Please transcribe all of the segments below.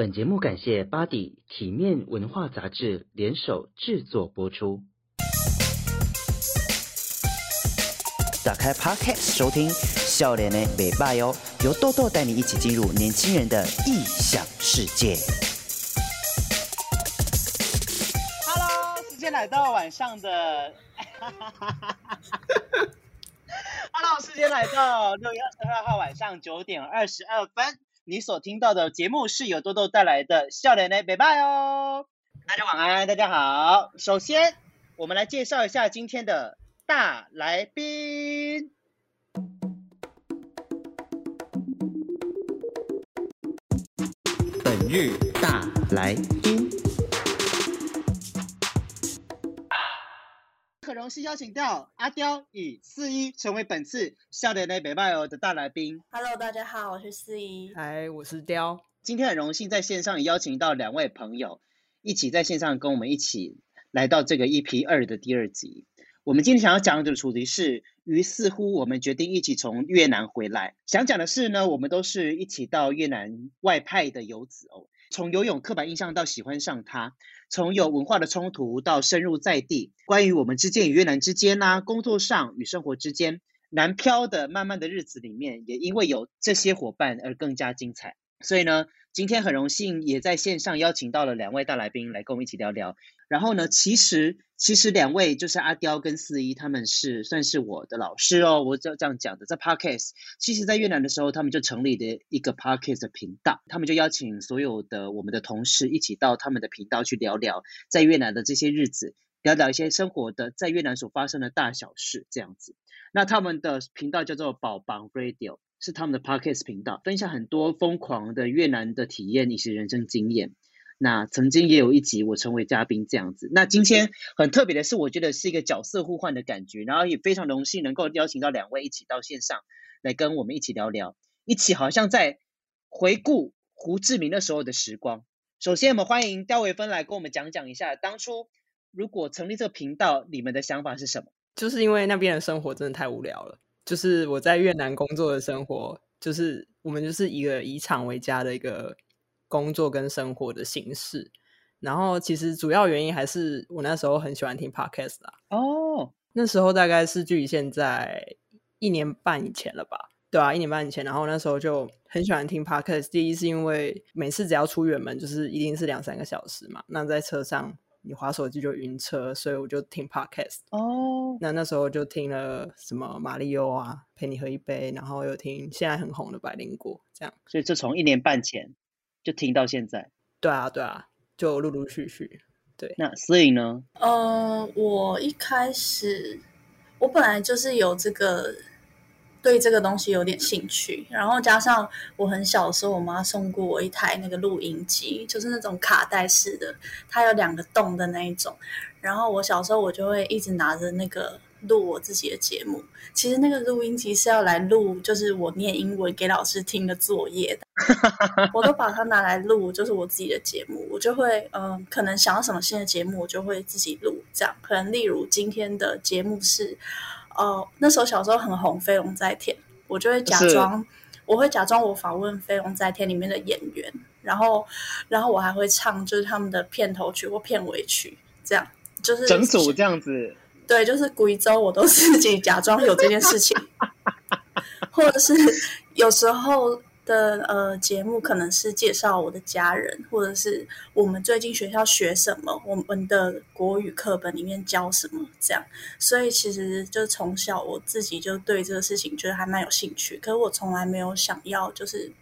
本节目感谢巴迪体面文化杂志联手制作播出。打开 Podcast 收听，笑脸的美拜哟，由豆豆带你一起进入年轻人的异想世界。Hello，时间来到晚上的。Hello，时间来到六月二十二号晚上九点二十二分。你所听到的节目是由豆豆带来的笑脸的，拜拜哦！大家晚安，大家好。首先，我们来介绍一下今天的大来宾。本日大来宾。荣幸邀请到阿刁与四一成为本次笑脸的北拜欧的大来宾。Hello，大家好，我是四一。嗨，我是刁。今天很荣幸在线上邀请到两位朋友，一起在线上跟我们一起来到这个 EP 二的第二集。我们今天想要讲的主题是，于似乎我们决定一起从越南回来。想讲的是呢，我们都是一起到越南外派的游子哦。从游泳刻板印象到喜欢上它，从有文化的冲突到深入在地，关于我们之间与越南之间呐，工作上与生活之间，南漂的漫漫的日子里面，也因为有这些伙伴而更加精彩。所以呢，今天很荣幸也在线上邀请到了两位大来宾来跟我们一起聊聊。然后呢，其实其实两位就是阿刁跟四一，他们是算是我的老师哦。我就这样讲的，在 Podcast，其实在越南的时候，他们就成立的一个 Podcast 的频道，他们就邀请所有的我们的同事一起到他们的频道去聊聊在越南的这些日子，聊聊一些生活的在越南所发生的大小事这样子。那他们的频道叫做宝榜 Radio。是他们的 Podcast 频道，分享很多疯狂的越南的体验以及人生经验。那曾经也有一集我成为嘉宾这样子。那今天很特别的是，我觉得是一个角色互换的感觉，然后也非常荣幸能够邀请到两位一起到线上来跟我们一起聊聊，一起好像在回顾胡志明那时候的时光。首先，我们欢迎刁维芬来跟我们讲讲一下，当初如果成立这个频道，你们的想法是什么？就是因为那边的生活真的太无聊了。就是我在越南工作的生活，就是我们就是一个以厂为家的一个工作跟生活的形式。然后其实主要原因还是我那时候很喜欢听 podcast 啦。哦，那时候大概是距离现在一年半以前了吧？对啊，一年半以前。然后那时候就很喜欢听 podcast。第一是因为每次只要出远门，就是一定是两三个小时嘛。那在车上。你滑手机就晕车，所以我就听 podcast。哦，那那时候就听了什么马里欧啊，陪你喝一杯，然后又听现在很红的百灵果，这样。所以这从一年半前就停到现在。对啊，对啊，就陆陆续续。对，那所以呢？呃，我一开始我本来就是有这个。对这个东西有点兴趣，然后加上我很小的时候，我妈送过我一台那个录音机，就是那种卡带式的，它有两个洞的那一种。然后我小时候我就会一直拿着那个录我自己的节目。其实那个录音机是要来录，就是我念英文给老师听的作业的。我都把它拿来录，就是我自己的节目。我就会嗯、呃，可能想要什么新的节目，我就会自己录。这样可能例如今天的节目是。哦，那时候小时候很红，《飞龙在天》，我就会假装，我会假装我访问《飞龙在天》里面的演员，然后，然后我还会唱，就是他们的片头曲或片尾曲，这样就是整组这样子。对，就是贵州，我都自己假装有这件事情，或者是有时候。的呃节目可能是介绍我的家人，或者是我们最近学校学什么，我们的国语课本里面教什么这样，所以其实就从小我自己就对这个事情觉得还蛮有兴趣，可是我从来没有想要就是。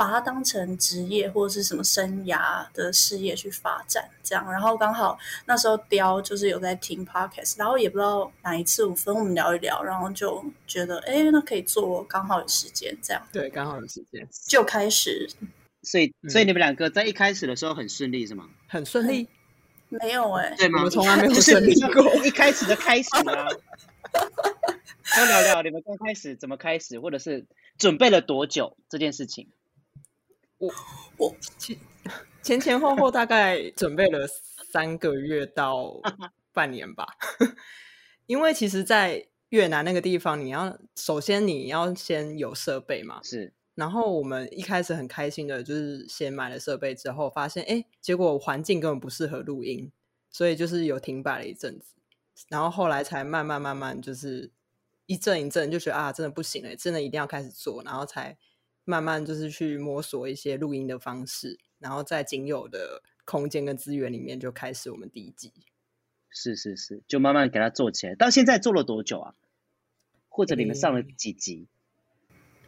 把它当成职业或者是什么生涯的事业去发展，这样。然后刚好那时候雕就是有在听 podcast，然后也不知道哪一次五分我们聊一聊，然后就觉得哎，那可以做，刚好有时间这样。对，刚好有时间就开始。所以，所以你们两个在一开始的时候很顺利是吗？很顺利？没有哎、欸，对吗？我们从来没有顺利过。一开始的开始啊，多聊聊你们刚开始怎么开始，或者是准备了多久这件事情。我我前前前后后大概准备了三个月到半年吧，因为其实，在越南那个地方，你要首先你要先有设备嘛，是。然后我们一开始很开心的，就是先买了设备之后，发现哎，结果环境根本不适合录音，所以就是有停摆了一阵子。然后后来才慢慢慢慢，就是一阵一阵就觉得啊，真的不行了，真的一定要开始做，然后才慢慢就是去摸索一些录音的方式，然后在仅有的空间跟资源里面就开始我们第一季。是是是，就慢慢给它做起来。到现在做了多久啊？或者你们上了几集？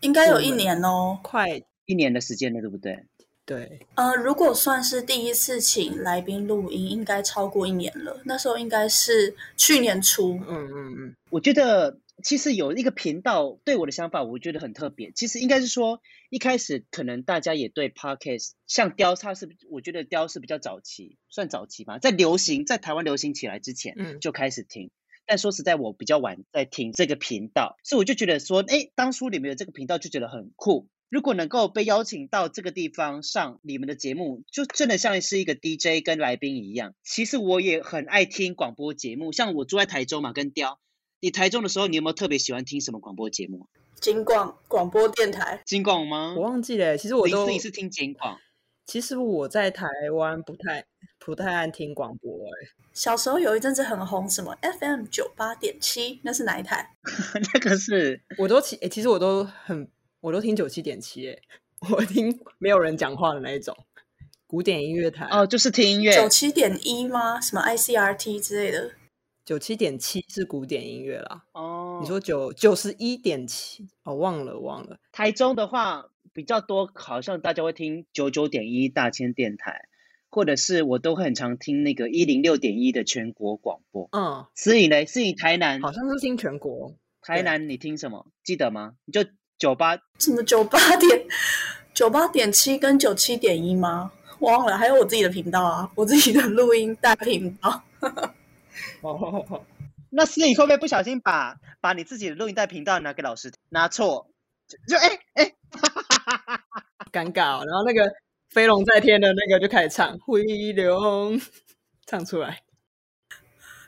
应该有一年哦，快一年的时间了，对不对？对。呃，如果算是第一次请来宾录音，应该超过一年了。那时候应该是去年初。嗯嗯嗯。我觉得其实有一个频道对我的想法，我觉得很特别。其实应该是说，一开始可能大家也对 Podcast 像雕，它是我觉得雕是比较早期，算早期吧，在流行在台湾流行起来之前，嗯，就开始听。嗯但说实在，我比较晚在听这个频道，所以我就觉得说，哎，当初你们有这个频道就觉得很酷。如果能够被邀请到这个地方上你们的节目，就真的像是一个 DJ 跟来宾一样。其实我也很爱听广播节目，像我住在台州嘛，跟雕，你台中的时候，你有没有特别喜欢听什么广播节目？金广广播电台，金广吗？我忘记了。其实我都你是听金广。其实我在台湾不太不太爱听广播哎。小时候有一阵子很红，什么 FM 九八点七，那是哪一台？那个是 我都其其实我都很我都听九七点七哎，我听没有人讲话的那一种古典音乐台哦，就是听音乐。九七点一吗？什么 ICRT 之类的？九七点七是古典音乐啦。哦，你说九九十一点七哦，忘了忘了。台中的话。比较多，好像大家会听九九点一大千电台，或者是我都很常听那个一零六点一的全国广播。嗯，思颖呢？思颖台南好像是听全国。台南你听什么？记得吗？你就九八 什么九八点九八点七跟九七点一吗？忘了，还有我自己的频道啊，我自己的录音带频道。哦，那思颖会不会不小心把把你自己的录音带频道拿给老师拿错？就哎哎。诶诶 尴尬、哦，然后那个飞龙在天的那个就开始唱《飞龙》，唱出来，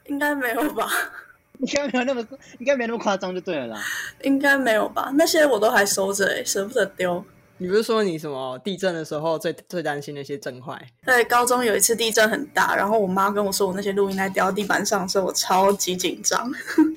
应该没有吧？应该没有那么，应该没那么夸张就对了啦。应该没有吧？那些我都还收着，哎，舍不得丢。你不是说你什么地震的时候最最担心那些震坏？对，高中有一次地震很大，然后我妈跟我说我那些录音带掉到地板上的时候，我超级紧张。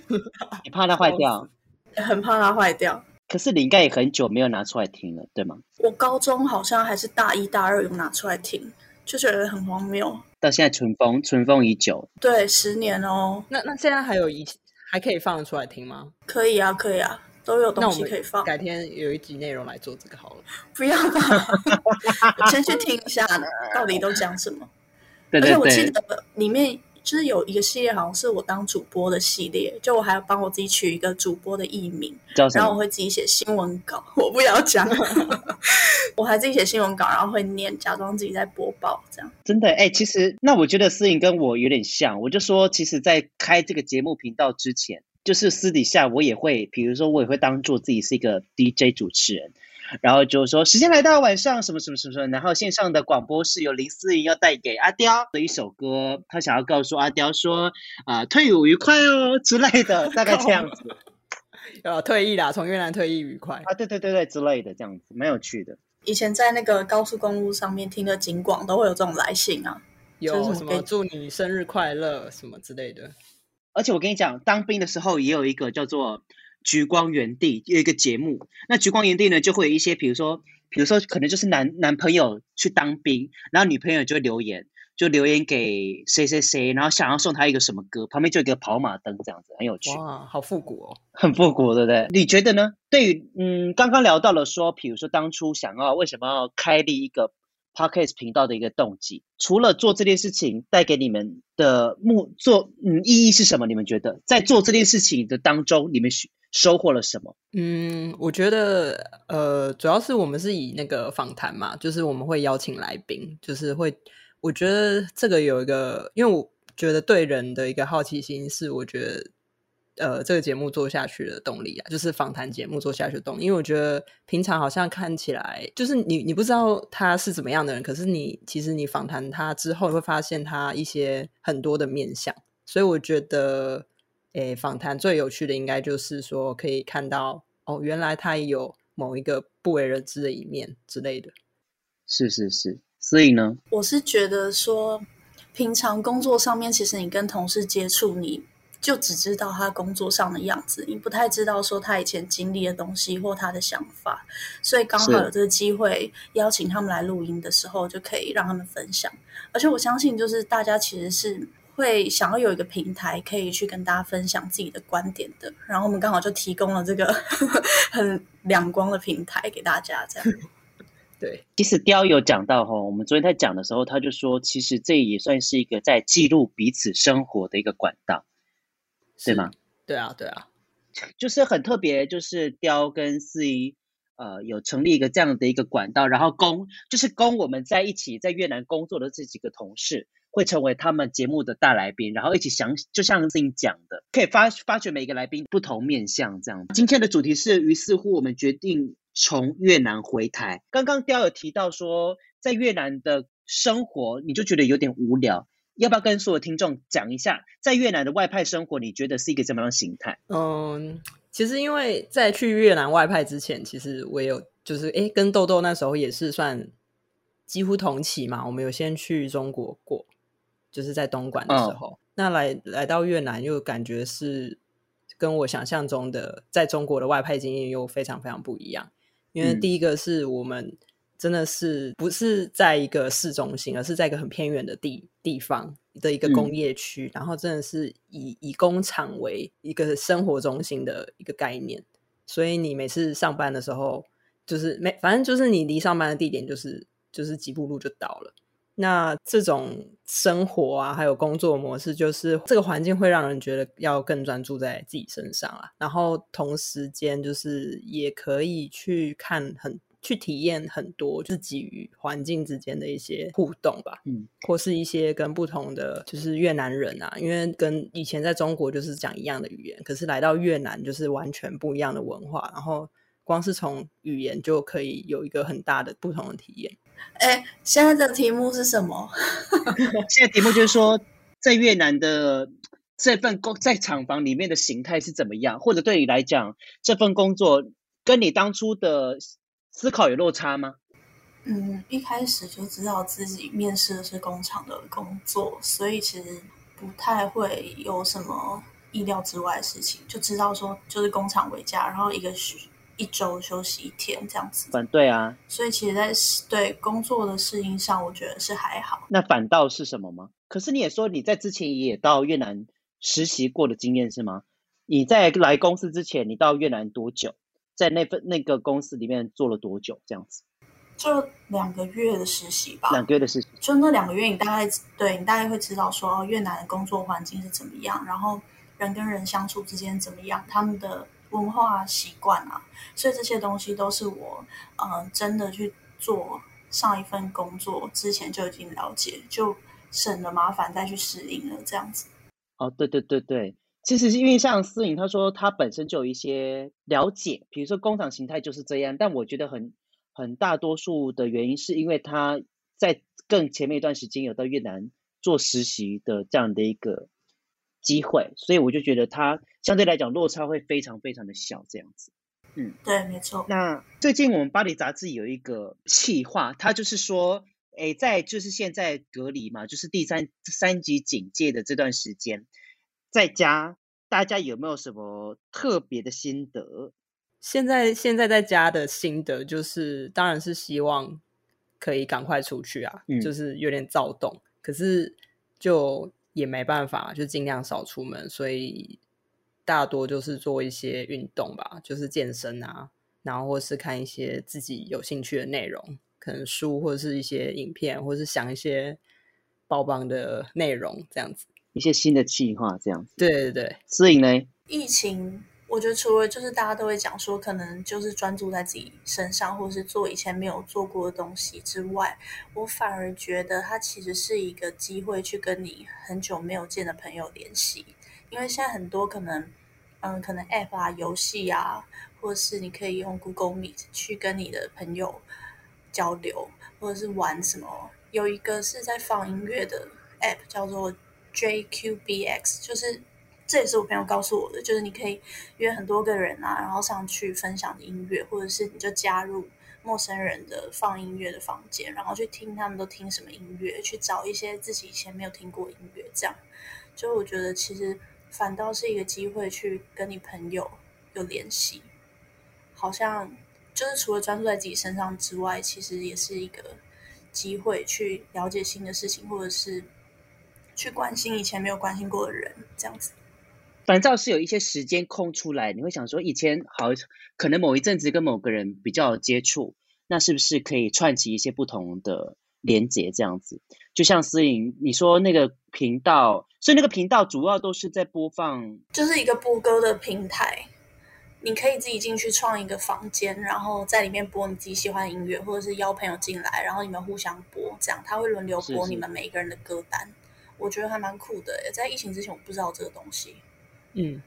你怕它坏掉？很怕它坏掉。可是你应该也很久没有拿出来听了，对吗？我高中好像还是大一、大二有拿出来听，就觉得很荒谬。到现在尘封，尘封已久。对，十年哦。那那现在还有一还可以放得出来听吗？可以啊，可以啊，都有东西可以放。改天有一集内容来做这个好了。不要吧，我 先去听一下呢，到底都讲什么？对对对。而且我记得里面。就是有一个系列，好像是我当主播的系列，就我还要帮我自己取一个主播的艺名，然后我会自己写新闻稿，我不要讲，我还自己写新闻稿，然后会念，假装自己在播报，这样。真的，哎、欸，其实那我觉得思颖跟我有点像，我就说，其实，在开这个节目频道之前，就是私底下我也会，比如说我也会当做自己是一个 DJ 主持人。然后就说时间来到晚上什么什么什么什么，然后线上的广播是由林思颖要带给阿刁的一首歌，他想要告诉阿刁说啊、呃、退伍愉快哦之类的，大概这样子。呃，退役啦，从越南退役愉快啊，对对对对之类的这样子，蛮有趣的。以前在那个高速公路上面听的警广都会有这种来信啊，有什么祝你生日快乐什么之类的。而且我跟你讲，当兵的时候也有一个叫做。橘光原地有一个节目，那橘光原地呢，就会有一些，比如说，比如说，可能就是男男朋友去当兵，然后女朋友就会留言，就留言给谁谁谁，然后想要送他一个什么歌，旁边就有一个跑马灯这样子，很有趣。哇，好复古哦，很复古，对不对？你觉得呢？对于嗯，刚刚聊到了说，比如说当初想要为什么要开立一个 Podcast 频道的一个动机，除了做这件事情带给你们的目做嗯意义是什么？你们觉得在做这件事情的当中，你们需收获了什么？嗯，我觉得呃，主要是我们是以那个访谈嘛，就是我们会邀请来宾，就是会，我觉得这个有一个，因为我觉得对人的一个好奇心是，我觉得呃，这个节目做下去的动力啊，就是访谈节目做下去的动力。因为我觉得平常好像看起来，就是你你不知道他是怎么样的人，可是你其实你访谈他之后，会发现他一些很多的面相，所以我觉得。诶，访谈最有趣的应该就是说，可以看到哦，原来他也有某一个不为人知的一面之类的。是是是，所以呢，我是觉得说，平常工作上面，其实你跟同事接触，你就只知道他工作上的样子，你不太知道说他以前经历的东西或他的想法。所以刚好有这个机会邀请他们来录音的时候，就可以让他们分享。而且我相信，就是大家其实是会想要有一个平台，可以去跟大家分享自己的观点的。然后我们刚好就提供了这个 很两光的平台给大家，这样。对，其实雕有讲到哈，我们昨天在讲的时候，他就说，其实这也算是一个在记录彼此生活的一个管道，对吗？对啊，对啊，就是很特别，就是雕跟四一呃有成立一个这样的一个管道，然后供就是供我们在一起在越南工作的这几个同事会成为他们节目的大来宾，然后一起想，就像自己讲的，可以发发掘每一个来宾不同面向这样。今天的主题是，于是乎我们决定。从越南回台，刚刚雕有提到说，在越南的生活你就觉得有点无聊，要不要跟所有听众讲一下，在越南的外派生活你觉得是一个怎么样的形态？嗯，其实因为在去越南外派之前，其实我有就是诶跟豆豆那时候也是算几乎同期嘛，我们有先去中国过，就是在东莞的时候，哦、那来来到越南又感觉是跟我想象中的在中国的外派经验又非常非常不一样。因为第一个是我们真的是不是在一个市中心，而是在一个很偏远的地地方的一个工业区，嗯、然后真的是以以工厂为一个生活中心的一个概念，所以你每次上班的时候，就是没反正就是你离上班的地点就是就是几步路就到了。那这种生活啊，还有工作模式，就是这个环境会让人觉得要更专注在自己身上啊。然后同时间就是也可以去看很去体验很多自己与环境之间的一些互动吧。嗯，或是一些跟不同的就是越南人啊，因为跟以前在中国就是讲一样的语言，可是来到越南就是完全不一样的文化，然后光是从语言就可以有一个很大的不同的体验。哎，现在的题目是什么？现在题目就是说，在越南的这份工在厂房里面的形态是怎么样？或者对你来讲，这份工作跟你当初的思考有落差吗？嗯，一开始就知道自己面试的是工厂的工作，所以其实不太会有什么意料之外的事情，就知道说就是工厂为家，然后一个学。一周休息一天这样子，反对啊。所以其实，在对工作的适应上，我觉得是还好。那反倒是什么吗？可是你也说你在之前也到越南实习过的经验是吗？你在来公司之前，你到越南多久？在那份那个公司里面做了多久？这样子？就两个月的实习吧。两个月的实习。就那两个月，你大概对你大概会知道说，越南的工作环境是怎么样，然后人跟人相处之间怎么样，他们的。文化习惯啊，所以这些东西都是我，呃，真的去做上一份工作之前就已经了解，就省了麻烦再去适应了这样子。哦，对对对对，其实是因为像思颖她说她本身就有一些了解，比如说工厂形态就是这样，但我觉得很很大多数的原因是因为她在更前面一段时间有到越南做实习的这样的一个。机会，所以我就觉得它相对来讲落差会非常非常的小，这样子。嗯，对，没错。那最近我们巴黎杂志有一个企划，它就是说，诶，在就是现在隔离嘛，就是第三三级警戒的这段时间，在家大家有没有什么特别的心得？现在现在在家的心得就是，当然是希望可以赶快出去啊，嗯、就是有点躁动，可是就。也没办法，就尽量少出门，所以大多就是做一些运动吧，就是健身啊，然后或是看一些自己有兴趣的内容，可能书或者是一些影片，或是想一些爆棒的内容，这样子，一些新的计划，这样子。对对对，所以呢，疫情。我觉得除了就是大家都会讲说，可能就是专注在自己身上，或是做以前没有做过的东西之外，我反而觉得它其实是一个机会，去跟你很久没有见的朋友联系。因为现在很多可能，嗯，可能 App 啊、游戏啊，或者是你可以用 Google Meet 去跟你的朋友交流，或者是玩什么。有一个是在放音乐的 App 叫做 JQBX，就是。这也是我朋友告诉我的，就是你可以约很多个人啊，然后上去分享的音乐，或者是你就加入陌生人的放音乐的房间，然后去听他们都听什么音乐，去找一些自己以前没有听过音乐，这样。就我觉得其实反倒是一个机会去跟你朋友有联系，好像就是除了专注在自己身上之外，其实也是一个机会去了解新的事情，或者是去关心以前没有关心过的人，这样子。反倒是有一些时间空出来，你会想说，以前好可能某一阵子跟某个人比较有接触，那是不是可以串起一些不同的连结？这样子，就像思颖你说那个频道，所以那个频道主要都是在播放，就是一个播歌的平台，你可以自己进去创一个房间，然后在里面播你自己喜欢的音乐，或者是邀朋友进来，然后你们互相播，这样他会轮流播你们每一个人的歌单。是是我觉得还蛮酷的，在疫情之前我不知道这个东西。嗯，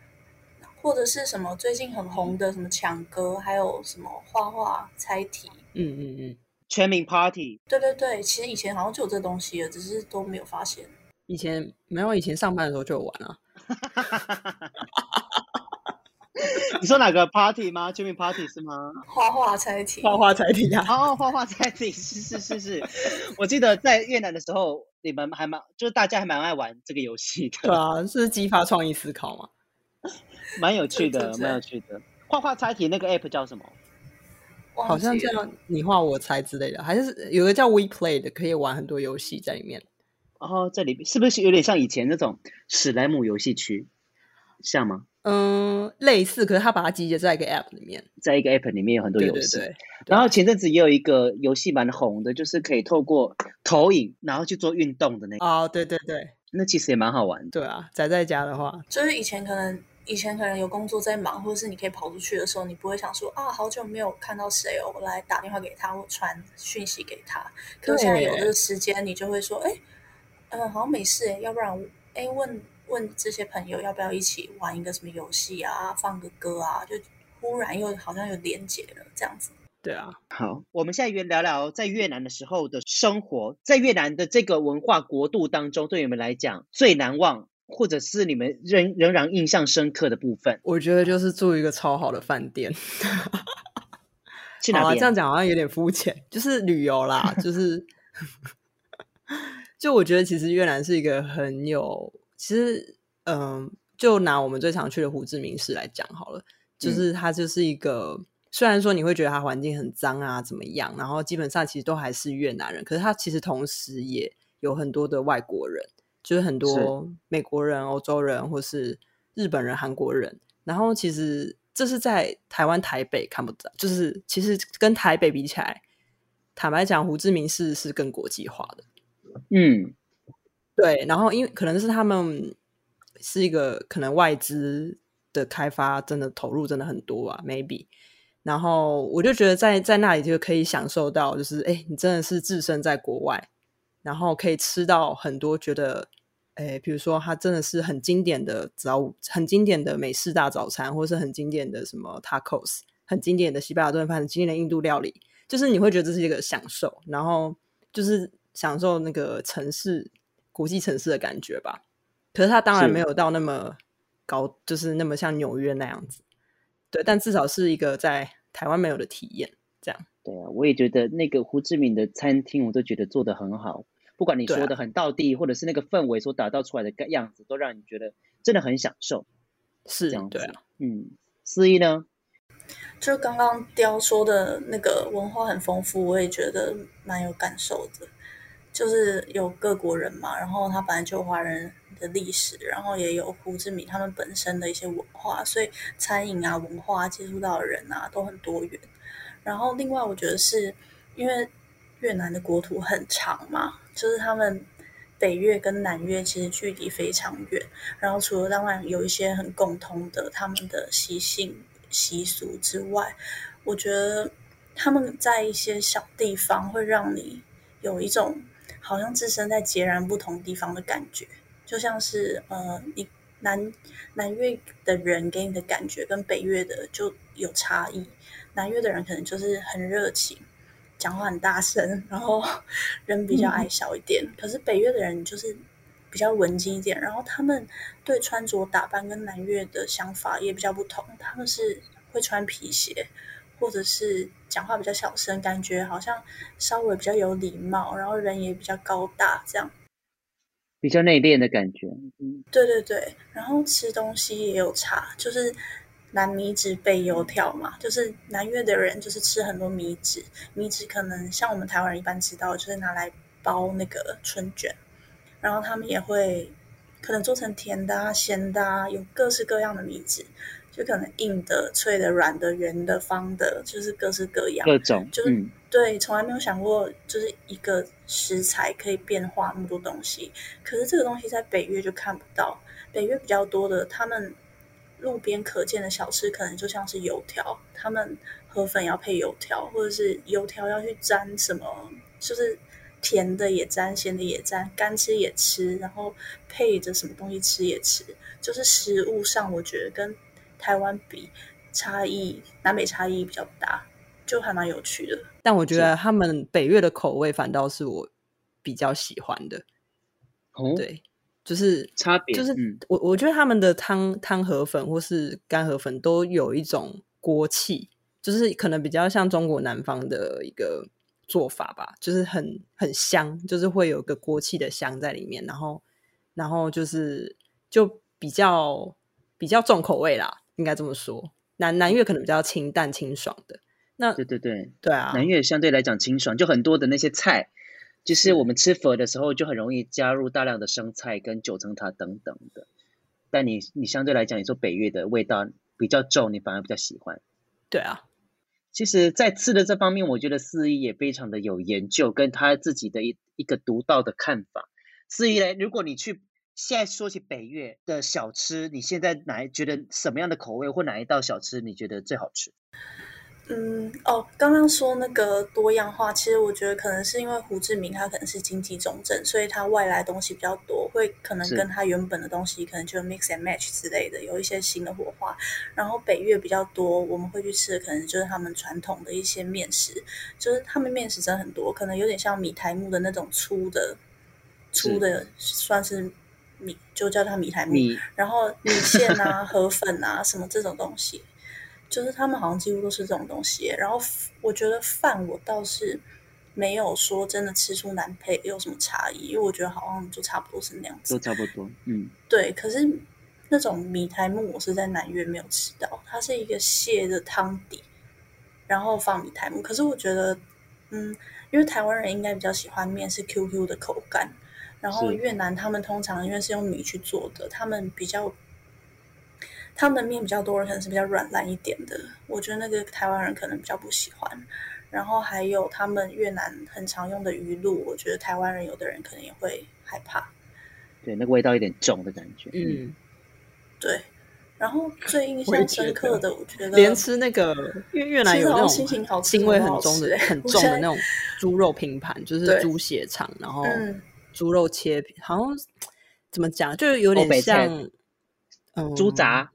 或者是什么最近很红的什么抢歌，还有什么画画猜题，嗯嗯嗯，全民 Party，对对对，其实以前好像就有这东西了，只是都没有发现。以前没有，以前上班的时候就有玩啊。你说哪个 Party 吗？全民 Party 是吗？画画猜题，画画猜题啊！哦，画画猜题，是是是是。我记得在越南的时候，你们还蛮，就是大家还蛮爱玩这个游戏的。对啊，是激发创意思考嘛。蛮有趣的，蛮有趣的。画画猜题那个 app 叫什么？好像叫你画我猜之类的，还是有个叫 We Play 的，可以玩很多游戏在里面。然后这里是不是有点像以前那种史莱姆游戏区？像吗？嗯，类似，可是他把它集结在一个 app 里面，在一个 app 里面有很多游戏。对对对。然后前阵子也有一个游戏蛮红的，就是可以透过投影然后去做运动的那个。哦，对对对。那其实也蛮好玩的。对啊，宅在家的话，就是以前可能以前可能有工作在忙，或者是你可以跑出去的时候，你不会想说啊，好久没有看到谁哦，我来打电话给他或传讯息给他。可是现在有这个时间，你就会说，哎，嗯、呃，好像没事哎，要不然哎问问这些朋友要不要一起玩一个什么游戏啊，放个歌啊，就忽然又好像有连结了这样子。对啊，好，我们现在聊聊在越南的时候的生活，在越南的这个文化国度当中，对你们来讲最难忘，或者是你们仍仍然印象深刻的部分，我觉得就是住一个超好的饭店。去哪里？这样讲好像有点肤浅，就是旅游啦，就是，就我觉得其实越南是一个很有，其实嗯、呃，就拿我们最常去的胡志明市来讲好了，就是它就是一个。嗯虽然说你会觉得它环境很脏啊，怎么样？然后基本上其实都还是越南人，可是它其实同时也有很多的外国人，就是很多美国人、欧洲人或是日本人、韩国人。然后其实这是在台湾台北看不到，就是其实跟台北比起来，坦白讲，胡志明市是更国际化的。嗯，对。然后因为可能是他们是一个可能外资的开发，真的投入真的很多啊，maybe。然后我就觉得在在那里就可以享受到，就是哎，你真的是置身在国外，然后可以吃到很多觉得，哎，比如说它真的是很经典的早午，很经典的美式大早餐，或是很经典的什么 tacos，很经典的西班牙炖饭，很经典的印度料理，就是你会觉得这是一个享受，然后就是享受那个城市国际城市的感觉吧。可是它当然没有到那么高，是就是那么像纽约那样子。对，但至少是一个在台湾没有的体验，这样。对啊，我也觉得那个胡志明的餐厅，我都觉得做的很好。不管你说的很到地，啊、或者是那个氛围所打造出来的样子，都让你觉得真的很享受。是这样子，对啊，嗯。思逸呢？就刚刚雕说的那个文化很丰富，我也觉得蛮有感受的。就是有各国人嘛，然后他本来就华人的历史，然后也有胡志明他们本身的一些文化，所以餐饮啊、文化接触到的人啊都很多元。然后另外，我觉得是因为越南的国土很长嘛，就是他们北越跟南越其实距离非常远。然后除了当然有一些很共通的他们的习性习俗之外，我觉得他们在一些小地方会让你有一种好像置身在截然不同地方的感觉。就像是呃，你南南越的人给你的感觉跟北越的就有差异。南越的人可能就是很热情，讲话很大声，然后 人比较矮小一点。嗯、可是北越的人就是比较文静一点，然后他们对穿着打扮跟南越的想法也比较不同。他们是会穿皮鞋，或者是讲话比较小声，感觉好像稍微比较有礼貌，然后人也比较高大，这样比较内敛的感觉。嗯，对对对。然后吃东西也有差，就是南米脂北油条嘛，就是南越的人就是吃很多米脂，米脂可能像我们台湾人一般知道，就是拿来包那个春卷。然后他们也会可能做成甜的啊、咸的啊，有各式各样的米纸，就可能硬的、脆的、软的、圆的、方的，就是各式各样。各种，就是、嗯、对，从来没有想过，就是一个食材可以变化那么多东西。可是这个东西在北越就看不到，北越比较多的，他们路边可见的小吃，可能就像是油条，他们河粉要配油条，或者是油条要去沾什么，就是。甜的也沾，咸的也沾，干吃也吃，然后配着什么东西吃也吃，就是食物上，我觉得跟台湾比差异，南北差异比较大，就还蛮有趣的。但我觉得他们北越的口味反倒是我比较喜欢的。哦，对，就是差别，就是我我觉得他们的汤汤河粉或是干河粉都有一种锅气，就是可能比较像中国南方的一个。做法吧，就是很很香，就是会有个锅气的香在里面，然后然后就是就比较比较重口味啦，应该这么说。南南越可能比较清淡清爽的，那对对对对啊，南越相对来讲清爽，就很多的那些菜，就是我们吃粉的时候就很容易加入大量的生菜跟九层塔等等的。但你你相对来讲，你说北越的味道比较重，你反而比较喜欢。对啊。其实，在吃的这方面，我觉得四一也非常的有研究，跟他自己的一一个独到的看法。四一嘞，如果你去现在说起北越的小吃，你现在哪觉得什么样的口味或哪一道小吃你觉得最好吃？嗯哦，刚刚说那个多样化，其实我觉得可能是因为胡志明他可能是经济重镇，所以他外来东西比较多，会可能跟他原本的东西可能就 mix and match 之类的，有一些新的火花。然后北越比较多，我们会去吃的可能就是他们传统的一些面食，就是他们面食真的很多，可能有点像米苔木的那种粗的粗的，算是米，就叫它米苔目。米然后米线啊、河粉啊什么这种东西。就是他们好像几乎都是这种东西，然后我觉得饭我倒是没有说真的吃出南配有什么差异，因为我觉得好像就差不多是那样子，都差不多，嗯，对。可是那种米苔木我是在南越没有吃到，它是一个蟹的汤底，然后放米苔木。可是我觉得，嗯，因为台湾人应该比较喜欢面是 QQ 的口感，然后越南他们通常因为是用米去做的，他们比较。他们的面比较多，人可能是比较软烂一点的。我觉得那个台湾人可能比较不喜欢。然后还有他们越南很常用的鱼露，我觉得台湾人有的人可能也会害怕。对，那个味道有点重的感觉。嗯，对。然后最印象深刻的，我觉得连吃那个，因为越南有那种腥味很重的、很重的那种猪肉拼盘，就是猪血肠，然后猪肉切片，好像怎么讲，就有点像嗯猪杂。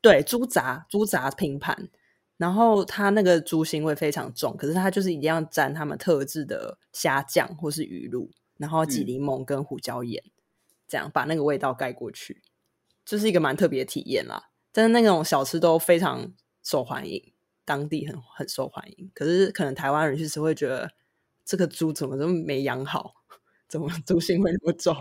对，猪杂猪杂拼盘，然后它那个猪腥味非常重，可是它就是一定要沾他们特制的虾酱或是鱼露，然后挤柠檬跟胡椒盐，嗯、这样把那个味道盖过去，就是一个蛮特别的体验啦。但是那种小吃都非常受欢迎，当地很很受欢迎。可是可能台湾人其实会觉得这个猪怎么这么没养好，怎么猪腥味那么重？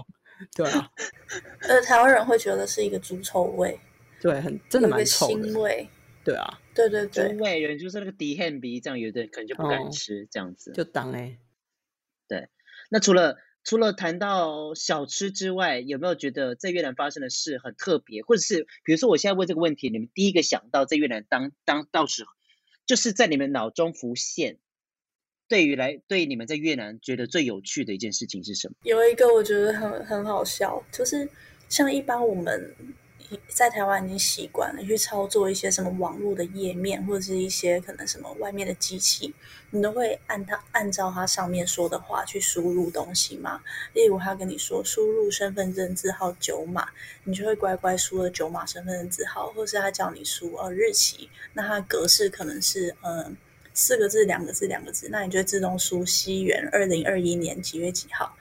对啊，呃，台湾人会觉得是一个猪臭味。对，很真的蛮臭的。腥味，对啊，对对对，猪味人就是那个底汗鼻，这样有的可能就不敢吃，哦、这样子。就当哎，对。那除了除了谈到小吃之外，有没有觉得在越南发生的事很特别，或者是比如说我现在问这个问题，你们第一个想到在越南当当到时，就是在你们脑中浮现，对于来对你们在越南觉得最有趣的一件事情是什么？有一个我觉得很很好笑，就是像一般我们。在台湾已经习惯了去操作一些什么网络的页面，或者是一些可能什么外面的机器，你都会按它按照它上面说的话去输入东西嘛。例如他跟你说输入身份证字号九码，你就会乖乖输了九码身份证字号，或是他叫你输呃日期，那它格式可能是呃四个字、两个字、两个字，那你就自动输西元二零二一年几月几号。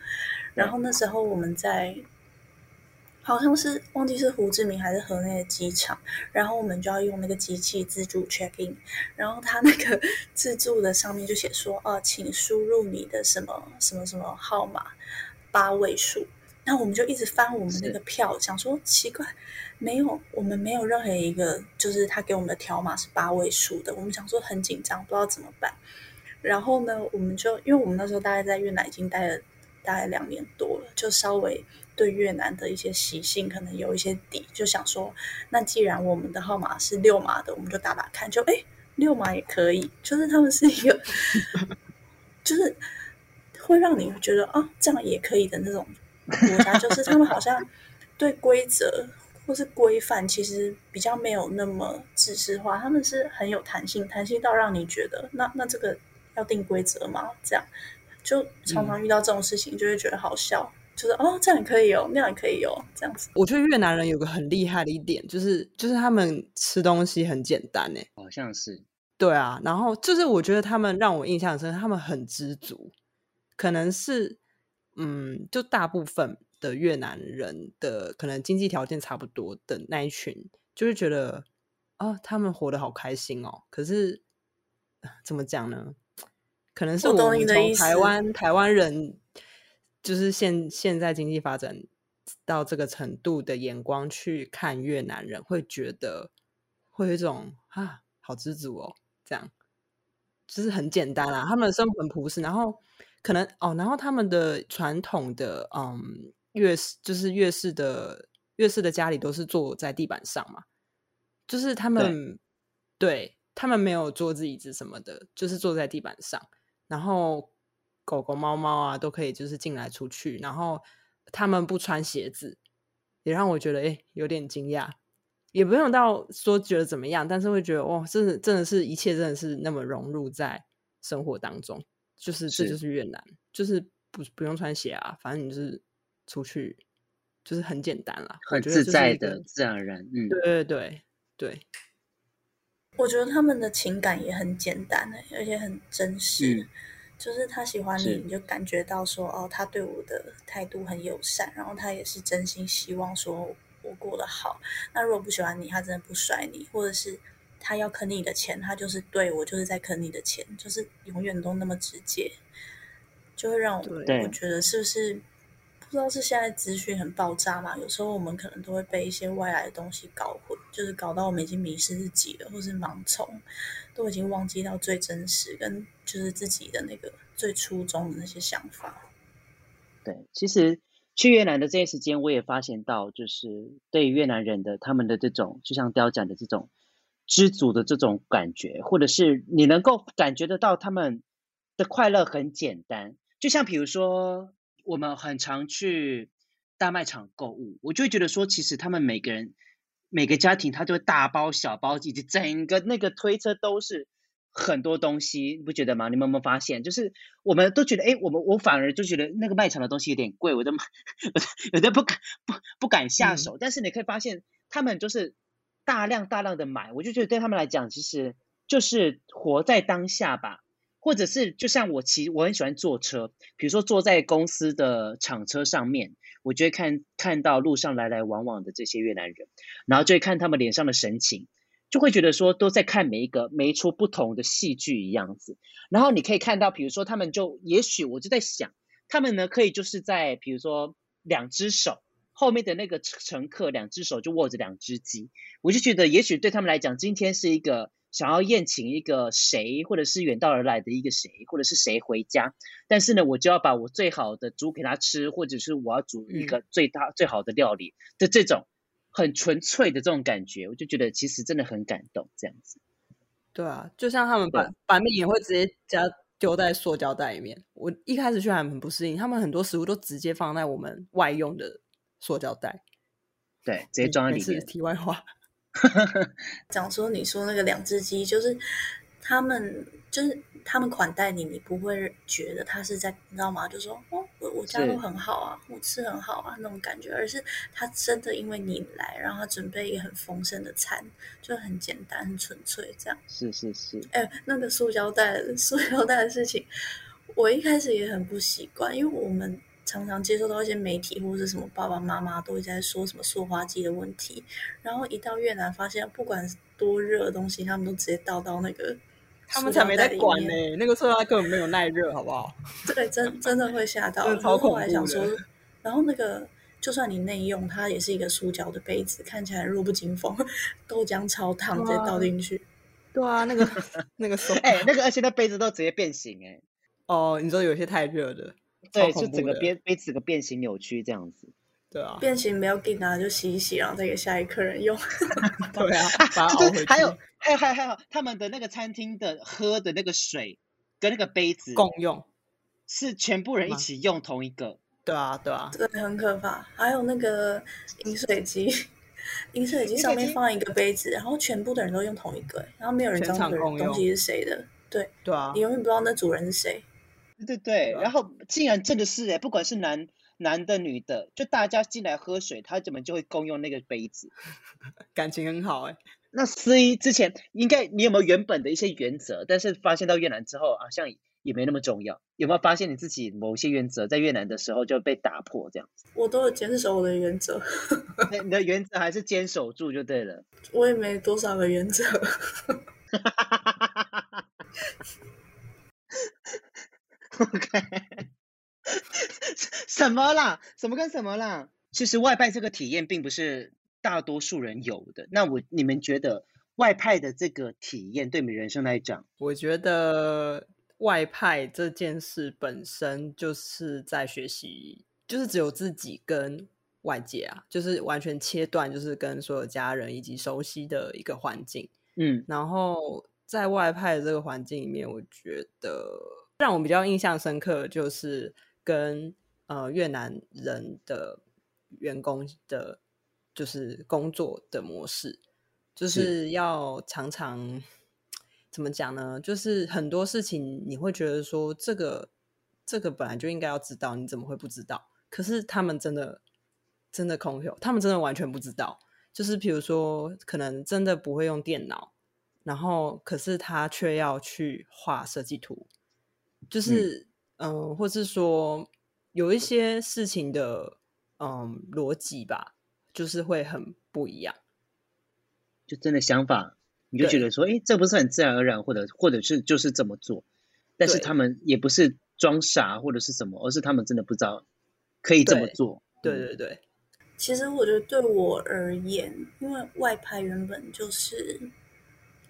然后那时候我们在。好像是忘记是胡志明还是河内的机场，然后我们就要用那个机器自助 check in，然后他那个自助的上面就写说，哦、请输入你的什么什么什么号码八位数，然后我们就一直翻我们那个票，想说奇怪，没有，我们没有任何一个就是他给我们的条码是八位数的，我们想说很紧张，不知道怎么办，然后呢，我们就因为我们那时候大概在越南已经待了大概两年多了，就稍微。对越南的一些习性可能有一些底，就想说，那既然我们的号码是六码的，我们就打打看，就哎，六码也可以，就是他们是一个，就是会让你觉得啊，这样也可以的那种国家，就是他们好像对规则或是规范其实比较没有那么制式化，他们是很有弹性，弹性到让你觉得，那那这个要定规则吗？这样就常常遇到这种事情，就会觉得好笑。就是哦，这样也可以哦，那样也可以哦，这样子。我觉得越南人有个很厉害的一点，就是就是他们吃东西很简单诶，好像是。对啊，然后就是我觉得他们让我印象深，他们很知足，可能是嗯，就大部分的越南人的可能经济条件差不多的那一群，就是觉得啊，他们活得好开心哦。可是怎么讲呢？可能是我们从台湾台湾人。就是现现在经济发展到这个程度的眼光去看越南人，会觉得会有一种啊，好知足哦，这样就是很简单啦。他们的生活很朴实，然后可能哦，然后他们的传统的嗯越式就是越式的越式的家里都是坐在地板上嘛，就是他们对，对他们没有桌子椅子什么的，就是坐在地板上，然后。狗狗、猫猫啊，都可以就是进来出去，然后他们不穿鞋子，也让我觉得诶有点惊讶，也不用到说觉得怎么样，但是会觉得哇，真的真的是一切真的是那么融入在生活当中，就是这就是越南，就是不不用穿鞋啊，反正你就是出去就是很简单了，很自在的自然而然，嗯，对对对对，我觉得他们的情感也很简单的，而且很真实。嗯就是他喜欢你，你就感觉到说哦，他对我的态度很友善，然后他也是真心希望说我过得好。那如果不喜欢你，他真的不甩你，或者是他要坑你的钱，他就是对我就是在坑你的钱，就是永远都那么直接，就会让我我觉得是不是？不知道是现在资讯很爆炸嘛？有时候我们可能都会被一些外来的东西搞混，就是搞到我们已经迷失自己了，或是盲从，都已经忘记到最真实跟就是自己的那个最初衷的那些想法。对，其实去越南的这一时间，我也发现到，就是对越南人的他们的这种，就像雕讲的这种知足的这种感觉，或者是你能够感觉得到他们的快乐很简单，就像比如说。我们很常去大卖场购物，我就会觉得说，其实他们每个人、每个家庭，他都会大包小包，以及整个那个推车都是很多东西，你不觉得吗？你们有没有发现？就是我们都觉得，哎，我们我反而就觉得那个卖场的东西有点贵，我都有点不敢不不敢下手。嗯。但是你可以发现，他们就是大量大量的买，我就觉得对他们来讲，其实就是活在当下吧。或者是就像我骑，我很喜欢坐车，比如说坐在公司的厂车上面，我就会看看到路上来来往往的这些越南人，然后就会看他们脸上的神情，就会觉得说都在看每一个每一出不同的戏剧一样子。然后你可以看到，比如说他们就也许我就在想，他们呢可以就是在比如说两只手后面的那个乘客，两只手就握着两只鸡，我就觉得也许对他们来讲，今天是一个。想要宴请一个谁，或者是远道而来的一个谁，或者是谁回家，但是呢，我就要把我最好的煮给他吃，或者是我要煮一个最大、嗯、最好的料理的这种很纯粹的这种感觉，我就觉得其实真的很感动，这样子。对啊，就像他们把板面也会直接加丢在塑胶袋里面。我一开始去还很不适应，他们很多食物都直接放在我们外用的塑胶袋，对，直接装在里面。题外话。讲说，你说那个两只鸡，就是他们，就是他们款待你，你不会觉得他是在，你知道吗？就说哦，我我家都很好啊，我吃很好啊那种感觉，而是他真的因为你来，然后他准备一个很丰盛的餐，就很简单、很纯粹这样。是是是。哎，那个塑胶袋、塑胶袋的事情，我一开始也很不习惯，因为我们常常接受到一些媒体或者是什么爸爸妈妈都会在说什么塑化剂的问题，然后一到越南发现不管多热的东西，他们都直接倒到那个，他们才没在管呢、欸，那个塑料根本没有耐热，好不好？对，真真的会吓到。超恐怖。后来想说，然后那个就算你内用，它也是一个塑胶的杯子，看起来弱不禁风，豆浆超烫，直接倒进去。对啊，那个 那个塑哎、欸，那个而且那杯子都直接变形哎、欸。哦，你说有些太热的。对，是整个杯杯子个变形扭曲这样子。对啊，变形不要紧啊，就洗一洗，然后再给下一客人用。对啊，还有还有还有还有他们的那个餐厅的喝的那个水跟那个杯子共用，是全部人一起用同一个。对啊，对啊，对，很可怕。还有那个饮水机，饮水机上面放一个杯子，然后全部的人都用同一个，然后没有人知道那个东西是谁的。对对啊，你永远不知道那主人是谁。对对对，然后竟然真的是哎，不管是男男的女的，就大家进来喝水，他怎么就会共用那个杯子，感情很好哎。那思怡之前应该你有没有原本的一些原则？但是发现到越南之后，好像也没那么重要。有没有发现你自己某些原则在越南的时候就被打破这样子？我都有坚守我的原则。你的原则还是坚守住就对了。我也没多少个原则。OK，什么啦？什么跟什么啦？其实外派这个体验并不是大多数人有的。那我你们觉得外派的这个体验对你们人生来讲？我觉得外派这件事本身就是在学习，就是只有自己跟外界啊，就是完全切断，就是跟所有家人以及熟悉的一个环境。嗯，然后在外派的这个环境里面，我觉得。让我比较印象深刻，就是跟呃越南人的员工的，就是工作的模式，就是要常常怎么讲呢？就是很多事情你会觉得说，这个这个本来就应该要知道，你怎么会不知道？可是他们真的真的空有，他们真的完全不知道。就是比如说，可能真的不会用电脑，然后可是他却要去画设计图。就是嗯、呃，或是说有一些事情的嗯逻辑吧，就是会很不一样。就真的想法，你就觉得说，哎，这不是很自然而然，或者或者是就是这么做。但是他们也不是装傻或者是什么，而是他们真的不知道可以这么做。对对对，对。其实我觉得对我而言，因为外拍原本就是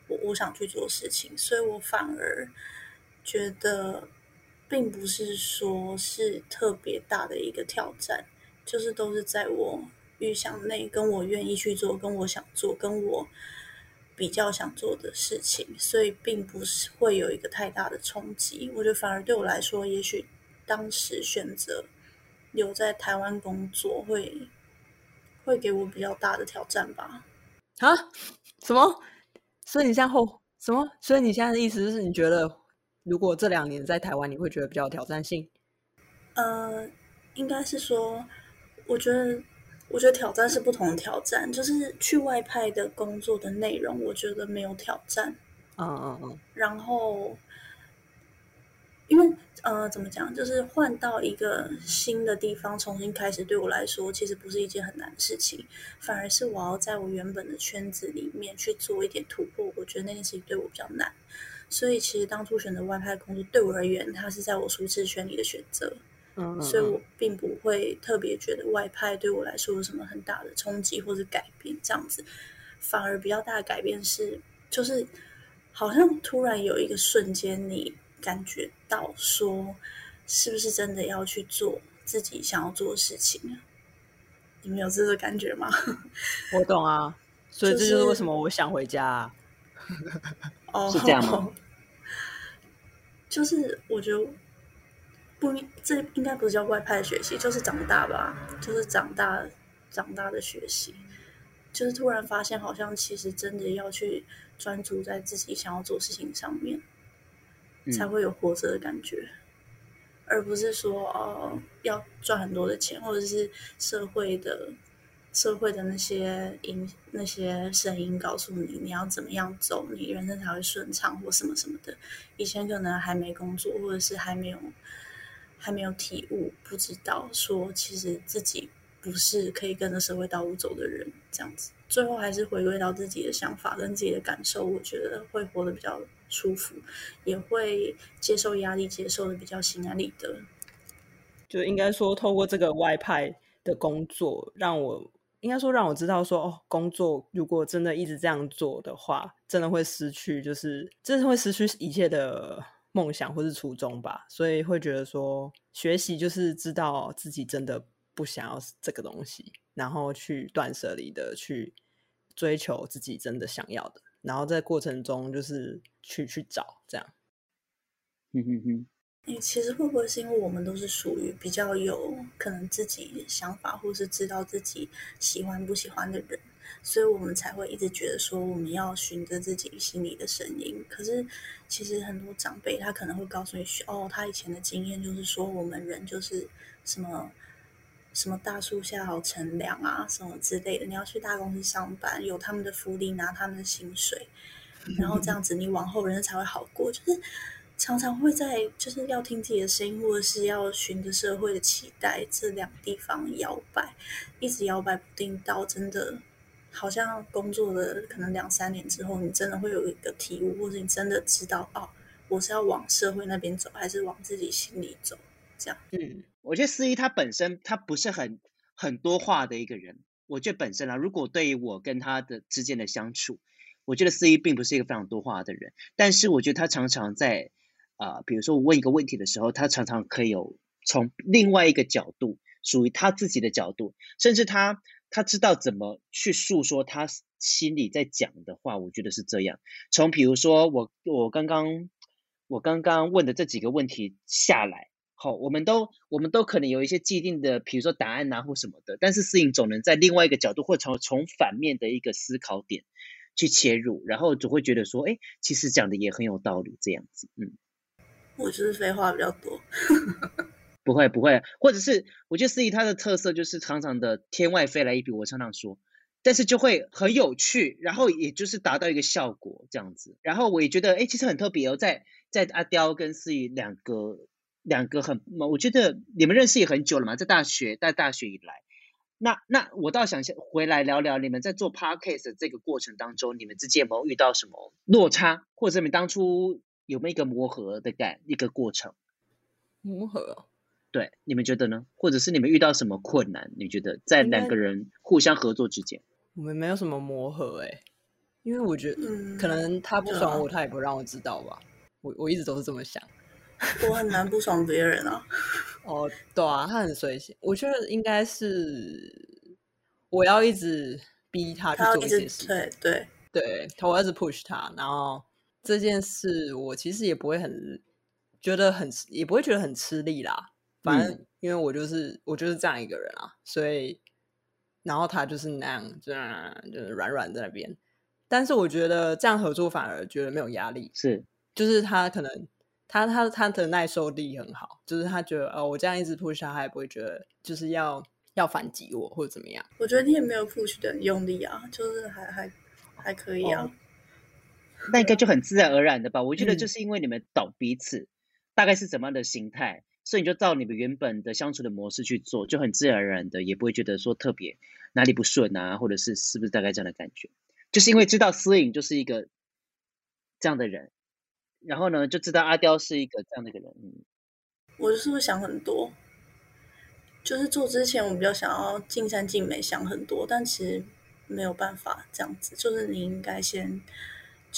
我我想去做事情，所以我反而。觉得并不是说是特别大的一个挑战，就是都是在我预想内，跟我愿意去做，跟我想做，跟我比较想做的事情，所以并不是会有一个太大的冲击。我觉得反而对我来说，也许当时选择留在台湾工作会会给我比较大的挑战吧。啊？什么？所以你现在后什么？所以你现在的意思是你觉得？如果这两年在台湾，你会觉得比较有挑战性？呃，应该是说，我觉得，我觉得挑战是不同的挑战。就是去外派的工作的内容，我觉得没有挑战。嗯嗯嗯。然后，因为呃，怎么讲，就是换到一个新的地方重新开始，对我来说其实不是一件很难的事情，反而是我要在我原本的圈子里面去做一点突破。我觉得那件事情对我比较难。所以，其实当初选择外派工作，对我而言，它是在我舒适圈里的选择。嗯，所以我并不会特别觉得外派对我来说有什么很大的冲击或者改变。这样子，反而比较大的改变是，就是好像突然有一个瞬间，你感觉到说，是不是真的要去做自己想要做的事情？你们有这个感觉吗？我懂啊，所以这就是为什么我想回家啊。哦，是这样吗？就是我觉得不，这应该不是叫外派学习，就是长大吧，就是长大长大的学习，就是突然发现，好像其实真的要去专注在自己想要做事情上面，嗯、才会有活着的感觉，而不是说哦要赚很多的钱，或者是社会的。社会的那些音、那些声音告诉你，你要怎么样走，你人生才会顺畅，或什么什么的。以前可能还没工作，或者是还没有还没有体悟，不知道说其实自己不是可以跟着社会道路走的人，这样子，最后还是回归到自己的想法跟自己的感受，我觉得会活得比较舒服，也会接受压力，接受的比较心安理得。就应该说，透过这个外派的工作，让我应该说让我知道说，哦，工作如果真的一直这样做的话，真的会失去，就是真的会失去一切的梦想或是初衷吧。所以会觉得说，学习就是知道自己真的不想要这个东西，然后去断舍离的去追求自己真的想要的，然后在过程中就是去去找这样。嗯哼哼。欸，其实会不会是因为我们都是属于比较有可能自己想法，或是知道自己喜欢不喜欢的人，所以我们才会一直觉得说我们要循着自己心里的声音。可是其实很多长辈他可能会告诉你，哦，他以前的经验就是说我们人就是什么什么大树下好乘凉啊，什么之类的。你要去大公司上班，有他们的福利，拿他们的薪水，然后这样子你往后人生才会好过，就是。常常会在就是要听自己的声音，或者是要循着社会的期待这两个地方摇摆，一直摇摆不定，到真的好像工作了可能两三年之后，你真的会有一个体悟，或者你真的知道哦，我是要往社会那边走，还是往自己心里走？这样。嗯，我觉得司仪他本身他不是很很多话的一个人。我觉得本身啊，如果对于我跟他的之间的相处，我觉得司仪并不是一个非常多话的人，但是我觉得他常常在。啊、比如说我问一个问题的时候，他常常可以有从另外一个角度，属于他自己的角度，甚至他他知道怎么去诉说他心里在讲的话。我觉得是这样。从比如说我我刚刚我刚刚问的这几个问题下来，好，我们都我们都可能有一些既定的，比如说答案啊或什么的，但是思颖总能在另外一个角度，或从从反面的一个思考点去切入，然后总会觉得说，哎，其实讲的也很有道理，这样子，嗯。我就是废话比较多，不会不会，或者是我觉得思怡他的特色就是常常的天外飞来一笔，我常常说，但是就会很有趣，然后也就是达到一个效果这样子，然后我也觉得哎，其实很特别哦，在在阿刁跟思怡两个两个很，我觉得你们认识也很久了嘛，在大学在大学以来，那那我倒想先回来聊聊你们在做 podcast 这个过程当中，你们之间有没有遇到什么落差，或者你们当初。有没有一个磨合的感一个过程？磨合，对，你们觉得呢？或者是你们遇到什么困难？你觉得在两个人互相合作之间，我们没有什么磨合哎、欸，因为我觉得可能他不爽我，他也不让我知道吧。我我一直都是这么想，我很难不爽别人啊。哦，对啊，他很随性。我觉得应该是我要一直逼他去做一些事，对对对，他我要一直 push 他，然后。这件事我其实也不会很觉得很，也不会觉得很吃力啦。反正因为我就是、嗯、我就是这样一个人啊，所以然后他就是那样，这样就是软软在那边。但是我觉得这样合作反而觉得没有压力，是就是他可能他他他的耐受力很好，就是他觉得哦，我这样一直 push 他，他也不会觉得就是要要反击我或者怎么样。我觉得你也没有 push 的很用力啊，就是还还还可以啊。哦那应该就很自然而然的吧？我觉得就是因为你们懂彼此，嗯、大概是怎么样的心态，所以你就照你们原本的相处的模式去做，就很自然而然的，也不会觉得说特别哪里不顺啊，或者是是不是大概这样的感觉？就是因为知道思颖就是一个这样的人，然后呢就知道阿刁是一个这样的一个人。嗯，我就是不是想很多，就是做之前我比较想要尽善尽美，想很多，但其实没有办法这样子，就是你应该先。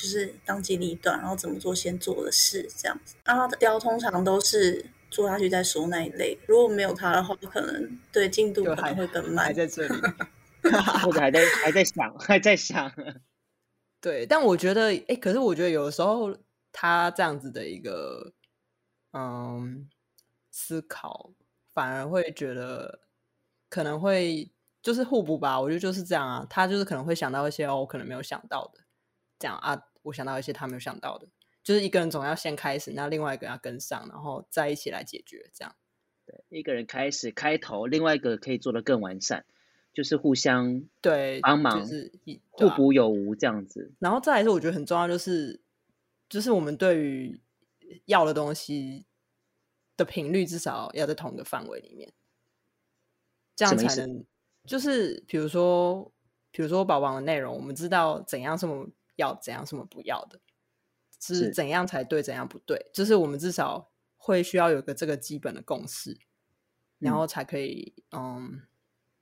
就是当机立断，然后怎么做先做的事这样子。阿雕通常都是做下去再说那一类，如果没有他的话，可能对进度可能会更慢。还在这里，或者还在还在想，还在想。对，但我觉得，哎，可是我觉得有的时候他这样子的一个嗯思考，反而会觉得可能会就是互补吧。我觉得就是这样啊，他就是可能会想到一些哦，我可能没有想到的。这样啊，我想到一些他没有想到的，就是一个人总要先开始，那另外一个要跟上，然后再一起来解决。这样，对，一个人开始开头，另外一个可以做得更完善，就是互相对帮忙，就是互补有无这样子。然后再来是，我觉得很重要，就是就是我们对于要的东西的频率至少要在同一个范围里面，这样才能就是比如说，比如说宝宝的内容，我们知道怎样什么要怎样什么不要的，是怎样才对，怎样不对，就是我们至少会需要有个这个基本的共识，然后才可以嗯，嗯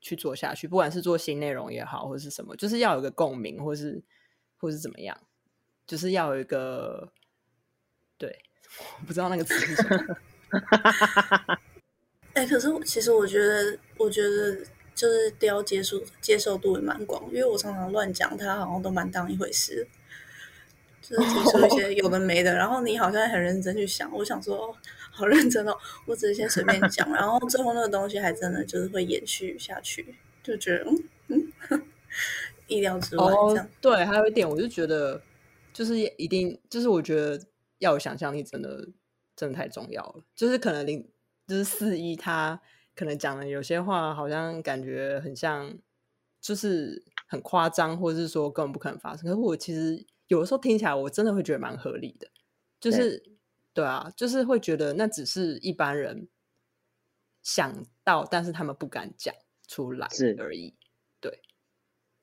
去做下去，不管是做新内容也好，或者是什么，就是要有个共鸣，或是或是怎么样，就是要有一个对，我不知道那个词是什么。哎、欸，可是其实我觉得，我觉得就是雕接受接受度也蛮广，因为我常常乱讲，他好像都蛮当一回事，就是提出一些 有的没的，然后你好像很认真去想，我想说哦好认真哦，我只是先随便讲，然后最后那个东西还真的就是会延续下去，就觉得嗯嗯，意料之外这样。哦，对，还有一点，我就觉得就是一定就是我觉得要有想象力，真的。真的太重要了，就是可能零就是四一，他可能讲的有些话，好像感觉很像，就是很夸张，或者是说根本不可能发生。可是我其实有的时候听起来，我真的会觉得蛮合理的，就是对，对啊，就是会觉得那只是一般人想到，但是他们不敢讲出来而已。对，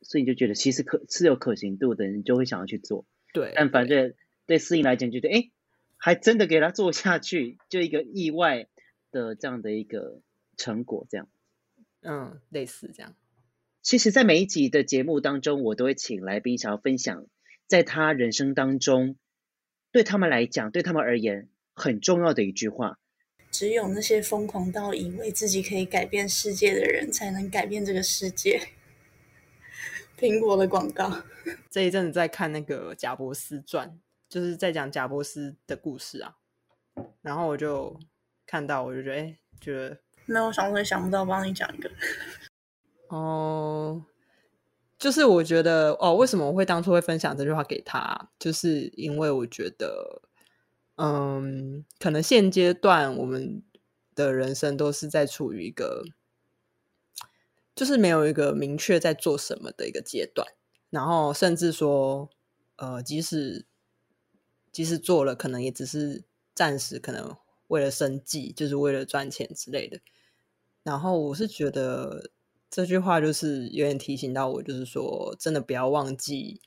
所以你就觉得其实可是有可行度的，你就会想要去做。对，但反正对四一来讲，觉得哎。还真的给他做下去，就一个意外的这样的一个成果，这样，嗯，类似这样。其实，在每一集的节目当中，我都会请来宾想要分享，在他人生当中，对他们来讲，对他们而言很重要的一句话：只有那些疯狂到以为自己可以改变世界的人，才能改变这个世界。苹果的广告。这一阵子在看那个贾伯斯传。就是在讲贾伯斯的故事啊，然后我就看到，我就觉得，哎，觉得没有想我也想不到帮你讲一个。哦，就是我觉得，哦，为什么我会当初会分享这句话给他？就是因为我觉得，嗯，可能现阶段我们的人生都是在处于一个，就是没有一个明确在做什么的一个阶段，然后甚至说，呃，即使即使做了，可能也只是暂时，可能为了生计，就是为了赚钱之类的。然后我是觉得这句话就是有点提醒到我，就是说真的不要忘记，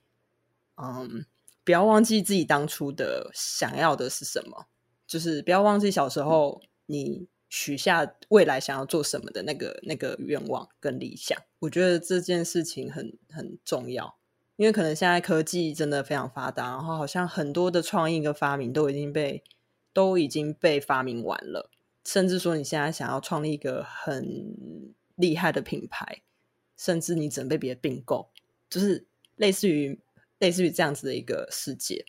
嗯，不要忘记自己当初的想要的是什么，就是不要忘记小时候你许下未来想要做什么的那个那个愿望跟理想。我觉得这件事情很很重要。因为可能现在科技真的非常发达，然后好像很多的创意跟发明都已经被都已经被发明完了，甚至说你现在想要创立一个很厉害的品牌，甚至你只能被别人并购，就是类似于类似于这样子的一个世界。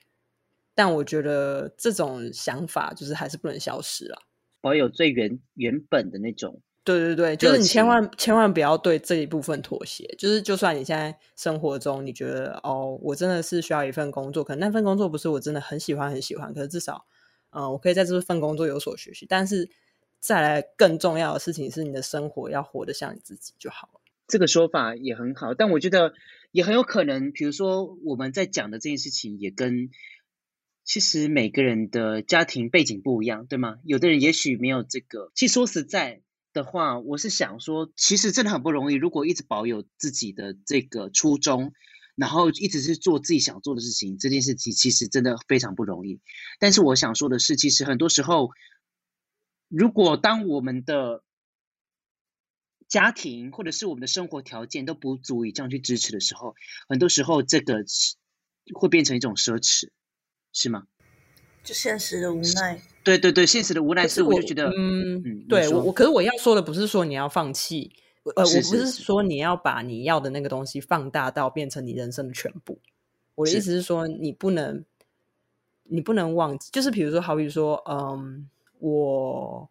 但我觉得这种想法就是还是不能消失了，保有最原原本的那种。对对对，就是你千万千万不要对这一部分妥协。就是就算你现在生活中你觉得哦，我真的是需要一份工作，可能那份工作不是我真的很喜欢很喜欢，可是至少，嗯、呃，我可以在这份工作有所学习。但是再来更重要的事情是，你的生活要活得像你自己就好了。这个说法也很好，但我觉得也很有可能，比如说我们在讲的这件事情，也跟其实每个人的家庭背景不一样，对吗？有的人也许没有这个。其实说实在。的话，我是想说，其实真的很不容易。如果一直保有自己的这个初衷，然后一直是做自己想做的事情，这件事情其实真的非常不容易。但是我想说的是，其实很多时候，如果当我们的家庭或者是我们的生活条件都不足以这样去支持的时候，很多时候这个会变成一种奢侈，是吗？就现实的无奈。对对对，现实的无奈是，我就觉得，嗯，嗯对我我，可是我要说的不是说你要放弃，呃，我不是说你要把你要的那个东西放大到变成你人生的全部。我的意思是说，你不能，你不能忘记，就是比如说，好比说，嗯，我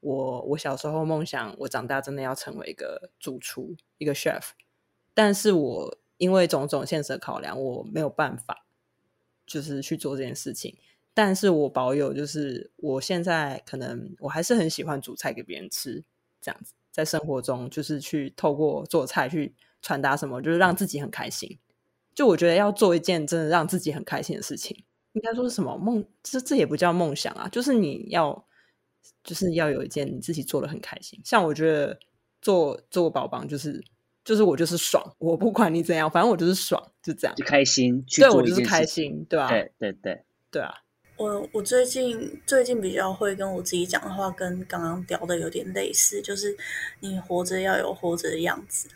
我我小时候梦想，我长大真的要成为一个主厨，一个 chef，但是我因为种种现实的考量，我没有办法，就是去做这件事情。但是我保有，就是我现在可能我还是很喜欢煮菜给别人吃，这样子在生活中就是去透过做菜去传达什么，就是让自己很开心。就我觉得要做一件真的让自己很开心的事情，应该说是什么梦？这这也不叫梦想啊，就是你要就是要有一件你自己做的很开心。像我觉得做做宝宝就是就是我就是爽，我不管你怎样，反正我就是爽，就这样，就开心去对我就是开心，对吧、啊？对对对对啊。我我最近最近比较会跟我自己讲的话，跟刚刚聊的有点类似，就是你活着要有活着的样子，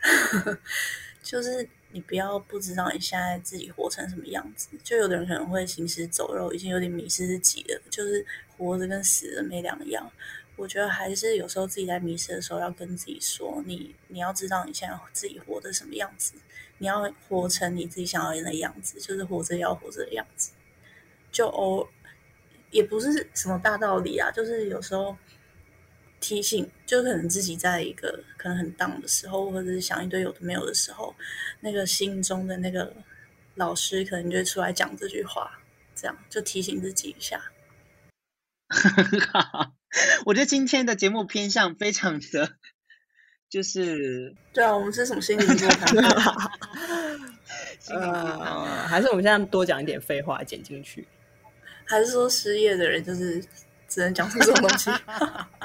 就是你不要不知道你现在自己活成什么样子。就有的人可能会行尸走肉，已经有点迷失自己了，就是活着跟死了没两样。我觉得还是有时候自己在迷失的时候，要跟自己说，你你要知道你现在自己活的什么样子，你要活成你自己想要的样子，就是活着要活着的样子，就偶。也不是什么大道理啊，就是有时候提醒，就可能自己在一个可能很 down 的时候，或者是想一堆有的没有的时候，那个心中的那个老师可能就会出来讲这句话，这样就提醒自己一下。我觉得今天的节目偏向非常的，就是对啊，我们是什么心理座谈？呃，还是我们现在多讲一点废话剪进去。还是说失业的人就是只能讲出这种东西？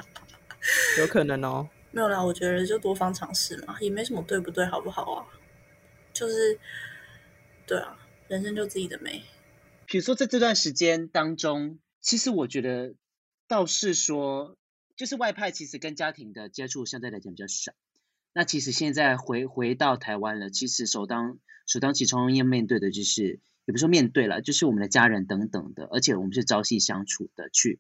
有可能哦。没有啦，我觉得就多方尝试嘛，也没什么对不对，好不好啊？就是对啊，人生就自己的美。比如说在这段时间当中，其实我觉得倒是说，就是外派其实跟家庭的接触相对来讲比较少。那其实现在回回到台湾了，其实首当首当其冲要面对的就是。也不是说面对了，就是我们的家人等等的，而且我们是朝夕相处的，去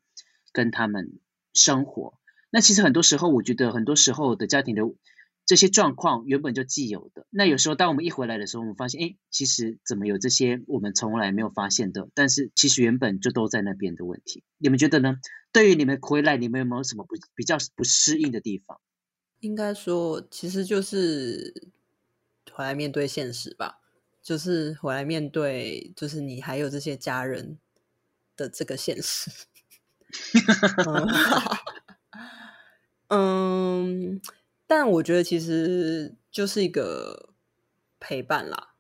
跟他们生活。那其实很多时候，我觉得很多时候的家庭的这些状况原本就既有的。那有时候当我们一回来的时候，我们发现，哎，其实怎么有这些我们从来没有发现的，但是其实原本就都在那边的问题。你们觉得呢？对于你们回来，你们有没有什么不比较不适应的地方？应该说，其实就是回来面对现实吧。就是回来面对，就是你还有这些家人的这个现实。嗯，但我觉得其实就是一个陪伴啦。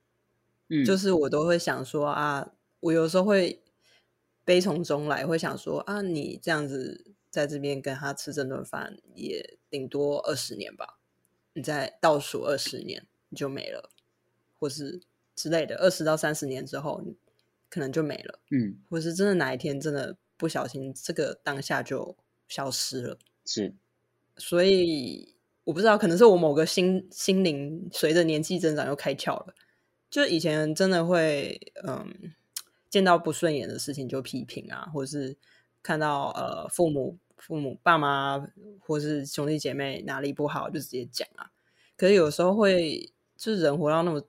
嗯，就是我都会想说啊，我有时候会悲从中来，会想说啊，你这样子在这边跟他吃这顿饭，也顶多二十年吧。你再倒数二十年，你就没了，或是。之类的，二十到三十年之后，可能就没了。嗯，或是真的哪一天真的不小心，这个当下就消失了。是，所以我不知道，可能是我某个心心灵随着年纪增长又开窍了。就以前真的会，嗯，见到不顺眼的事情就批评啊，或者是看到呃父母、父母、爸妈或是兄弟姐妹哪里不好就直接讲啊。可是有时候会，就是人活到那么。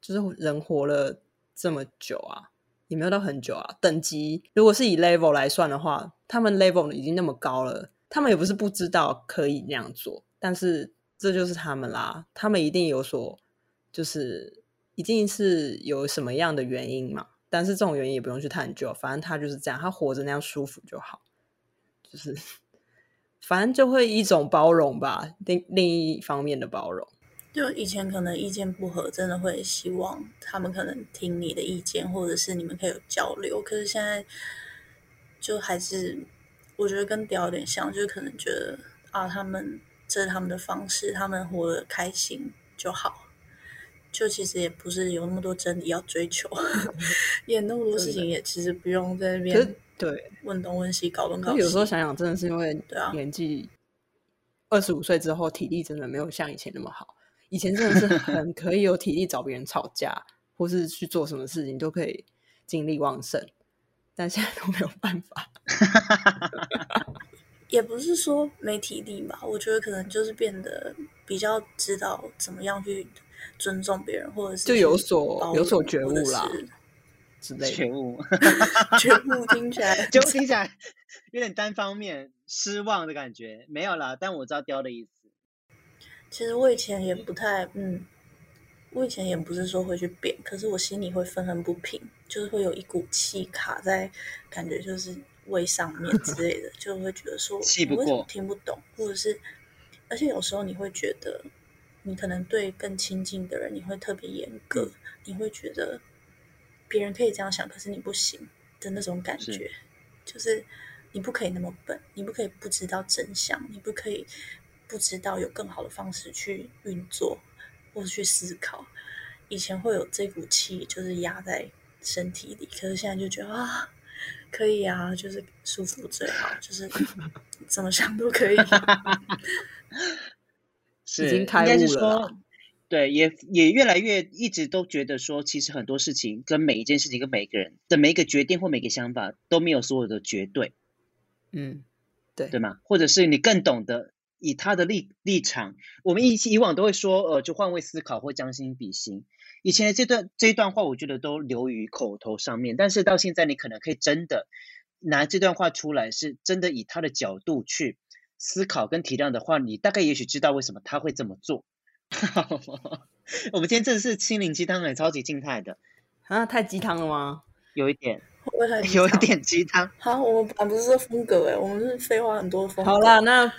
就是人活了这么久啊，也没有到很久啊。等级如果是以 level 来算的话，他们 level 已经那么高了，他们也不是不知道可以那样做，但是这就是他们啦，他们一定有所，就是一定是有什么样的原因嘛。但是这种原因也不用去探究，反正他就是这样，他活着那样舒服就好。就是 反正就会一种包容吧，另另一方面的包容。就以前可能意见不合，真的会希望他们可能听你的意见，或者是你们可以有交流。可是现在就还是我觉得跟屌有点像，就是可能觉得啊，他们这是他们的方式，他们活得开心就好。就其实也不是有那么多真理要追求，也那么多事情也其实不用在那边对问东问西搞东搞西。有时候想想，真的是因为年纪二十五岁之后，体力真的没有像以前那么好。以前真的是很可以有体力找别人吵架，或是去做什么事情都可以精力旺盛，但现在都没有办法。也不是说没体力吧，我觉得可能就是变得比较知道怎么样去尊重别人，或者是就有所有所觉悟啦之类的。觉悟，觉悟听起来，觉悟听起来有点单方面失望的感觉。没有啦，但我知道雕的意思。其实我以前也不太，嗯，我以前也不是说会去变，可是我心里会愤恨不平，就是会有一股气卡在，感觉就是胃上面之类的，就会觉得说，气不过，我为什么听不懂，或者是，而且有时候你会觉得，你可能对更亲近的人，你会特别严格，你会觉得别人可以这样想，可是你不行的那种感觉，是就是你不可以那么笨，你不可以不知道真相，你不可以不知道有更好的方式去运作或者去思考。以前会有这股气，就是压在身体里，可是现在就觉得啊，可以啊，就是舒服最好，就是 怎么想都可以。是已经开悟了。对，也也越来越一直都觉得说，其实很多事情跟每一件事情跟每一个人的每一个决定或每个想法都没有所有的绝对。嗯，对，对吗？或者是你更懂得以他的立立场，我们以以往都会说，呃，就换位思考或将心比心。以前的这段这一段话，我觉得都流于口头上面，但是到现在，你可能可以真的拿这段话出来，是真的以他的角度去思考跟体谅的话，你大概也许知道为什么他会这么做。我们今天真的是心灵鸡汤，很超级静态的啊！太鸡汤了吗？有一点，有一点鸡汤。好，我们本来不是这风格哎，我们是废话很多的风格。好啦，那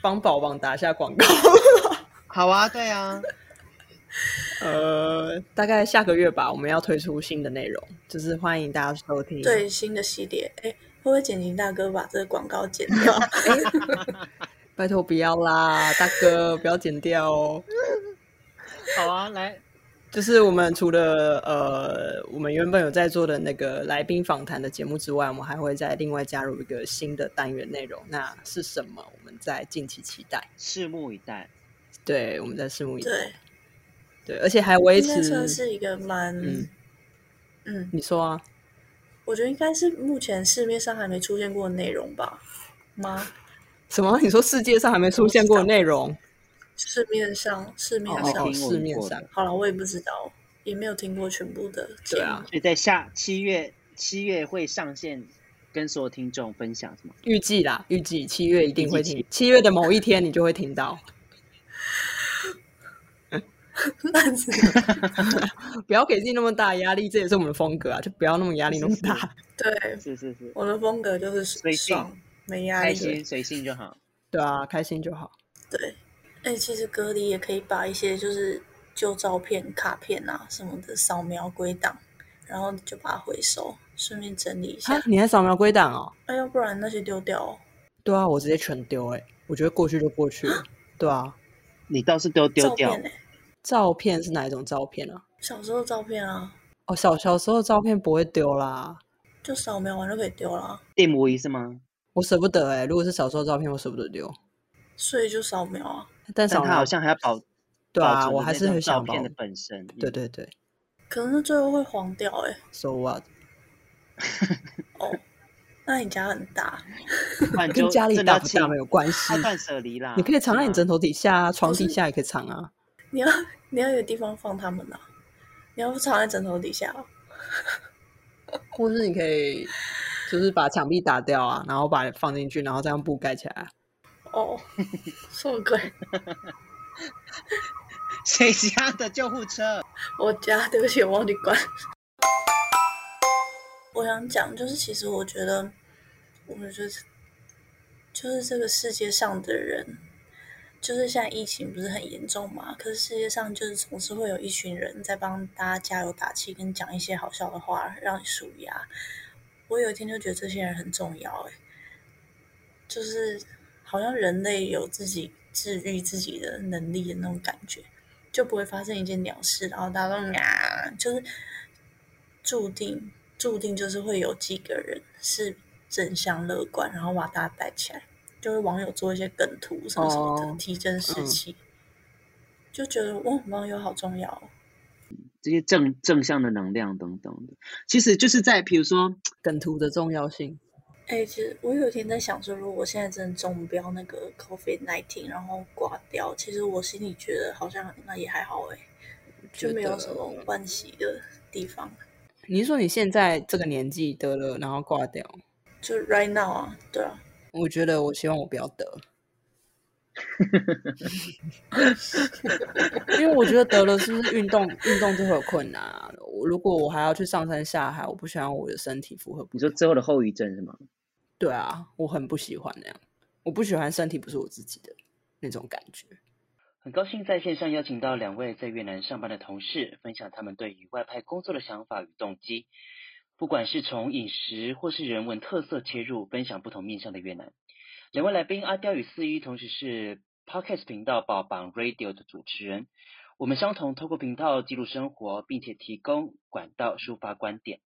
帮宝宝打一下广告。好啊，对啊。呃，大概下个月吧，我们要推出新的内容，就是欢迎大家收听。对，新的系列，哎，会不会剪辑大哥把这个广告剪掉？拜托不要啦，大哥不要剪掉哦。好啊，来，就是我们除了呃，我们原本有在做的那个来宾访谈的节目之外，我们还会再另外加入一个新的单元内容。那是什么？我们在近期期待，拭目以待。对，我们在拭目以待。对，对，而且还维持这是一个蛮嗯，嗯，你说啊？我觉得应该是目前市面上还没出现过的内容吧？吗？什么？你说世界上还没出现过的内容？市面上，市面上，哦、市面上。好了，我也不知道，也没有听过全部的。对啊，所以在下七月，七月会上线，跟所有听众分享什么？预计啦，预计七月一定会听，七月的某一天你就会听到。不要给自己那么大压力，这也是我们的风格啊，就不要那么压力那么大。对，是是是，我的风格就是随性。没压力，开心随性就好。对啊，开心就好。对，哎、欸，其实隔离也可以把一些就是旧照片、卡片啊什么的扫描归档，然后就把它回收，顺便整理一下。你还扫描归档哦？哎，要不然那些丢掉、哦。对啊，我直接全丢。哎，我觉得过去就过去了。对啊，你倒是丢丢掉。照片，照片是哪一种照片啊？小时候的照片啊。哦，小小时候的照片不会丢啦，就扫描完就可以丢啦。电模仪是吗？我舍不得哎、欸，如果是小时候照片，我舍不得丢，所以就扫描啊。但是他好像还要保，对啊，我还是很想保照片的本身。对对对，可能是最后会黄掉哎、欸。So what？哦，那你家很大，跟家里大不大没有关系。断舍离啦，你可以藏在你枕头底下、床底下也可以藏啊。你要你要有地方放他们啊，你要不藏在枕头底下，或是你可以。就是把墙壁打掉啊，然后把放进去，然后再用布盖起来。哦，什么鬼？谁家的救护车？我家，对不起，我忘记关。我想讲，就是其实我觉得，我们就是，就是这个世界上的人，就是现在疫情不是很严重嘛？可是世界上就是总是会有一群人在帮大家加油打气，跟讲一些好笑的话，让你舒压。我有一天就觉得这些人很重要，哎，就是好像人类有自己治愈自己的能力的那种感觉，就不会发生一件鸟事，然后大家都啊，就是注定注定就是会有几个人是正向乐观，然后把大家带起来，就是网友做一些梗图什么什么的，哦、提振士气，嗯、就觉得哦，网友好重要。这些正正向的能量等等的，其实就是在比如说梗图的重要性。哎，其实我有一天在想说，如果我现在真的中标那个 COVID-19，然后挂掉，其实我心里觉得好像那也还好哎，就没有什么惋惜的地方。你是说你现在这个年纪得了，然后挂掉？就 right now 啊，对啊。我觉得我希望我不要得。因为我觉得得了是不是运动运动就会有困难啊？我如果我还要去上山下海，我不希望我的身体负荷。你说之后的后遗症是吗？对啊，我很不喜欢那样，我不喜欢身体不是我自己的那种感觉。很高兴在线上邀请到两位在越南上班的同事，分享他们对于外派工作的想法与动机。不管是从饮食或是人文特色切入，分享不同面向的越南。两位来宾阿刁与四一，同时是 Podcast 频道宝榜 Radio 的主持人。我们相同透过频道记录生活，并且提供管道抒发观点。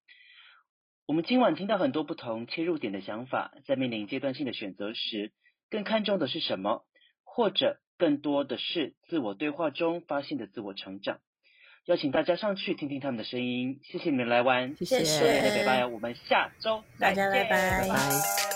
我们今晚听到很多不同切入点的想法，在面临阶段性的选择时，更看重的是什么？或者更多的是自我对话中发现的自我成长。邀请大家上去听听他们的声音。谢谢你们来玩，谢谢，谢谢北拜，我们下周再见，大家拜拜。拜拜。